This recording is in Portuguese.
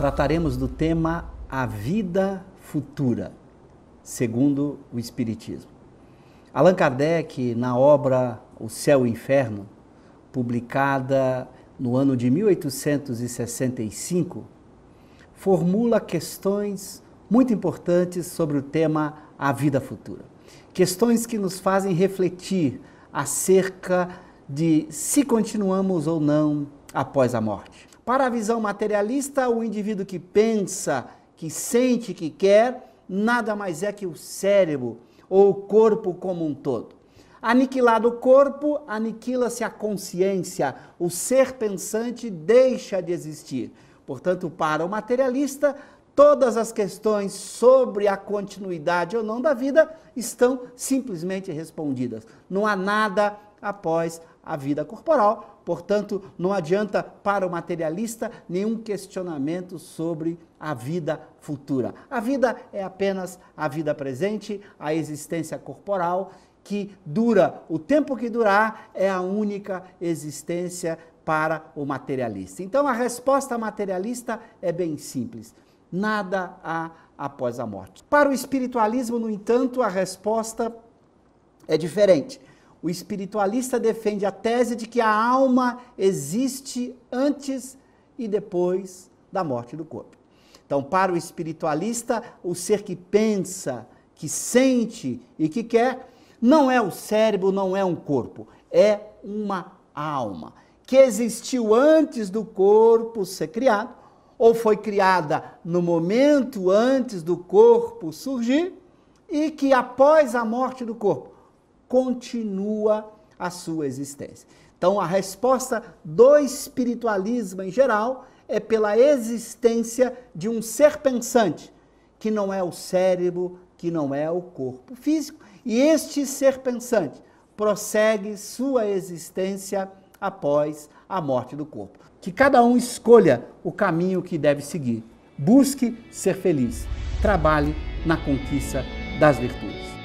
trataremos do tema A Vida Futura, segundo o Espiritismo. Allan Kardec, na obra O Céu e o Inferno, publicada no ano de 1865, formula questões muito importantes sobre o tema A Vida Futura. Questões que nos fazem refletir acerca de se continuamos ou não após a morte. Para a visão materialista, o indivíduo que pensa, que sente, que quer, nada mais é que o cérebro ou o corpo como um todo. Aniquilado o corpo, aniquila-se a consciência, o ser pensante deixa de existir. Portanto, para o materialista, todas as questões sobre a continuidade ou não da vida estão simplesmente respondidas. Não há nada após a vida corporal, portanto, não adianta para o materialista nenhum questionamento sobre a vida futura. A vida é apenas a vida presente, a existência corporal, que dura o tempo que durar, é a única existência para o materialista. Então, a resposta materialista é bem simples: nada há após a morte. Para o espiritualismo, no entanto, a resposta é diferente o espiritualista defende a tese de que a alma existe antes e depois da morte do corpo. Então, para o espiritualista, o ser que pensa, que sente e que quer, não é o cérebro, não é um corpo, é uma alma que existiu antes do corpo ser criado, ou foi criada no momento antes do corpo surgir, e que após a morte do corpo continua a sua existência. Então, a resposta do espiritualismo em geral é pela existência de um ser pensante, que não é o cérebro, que não é o corpo físico, e este ser pensante prossegue sua existência após a morte do corpo. Que cada um escolha o caminho que deve seguir. Busque ser feliz. Trabalhe na conquista das virtudes.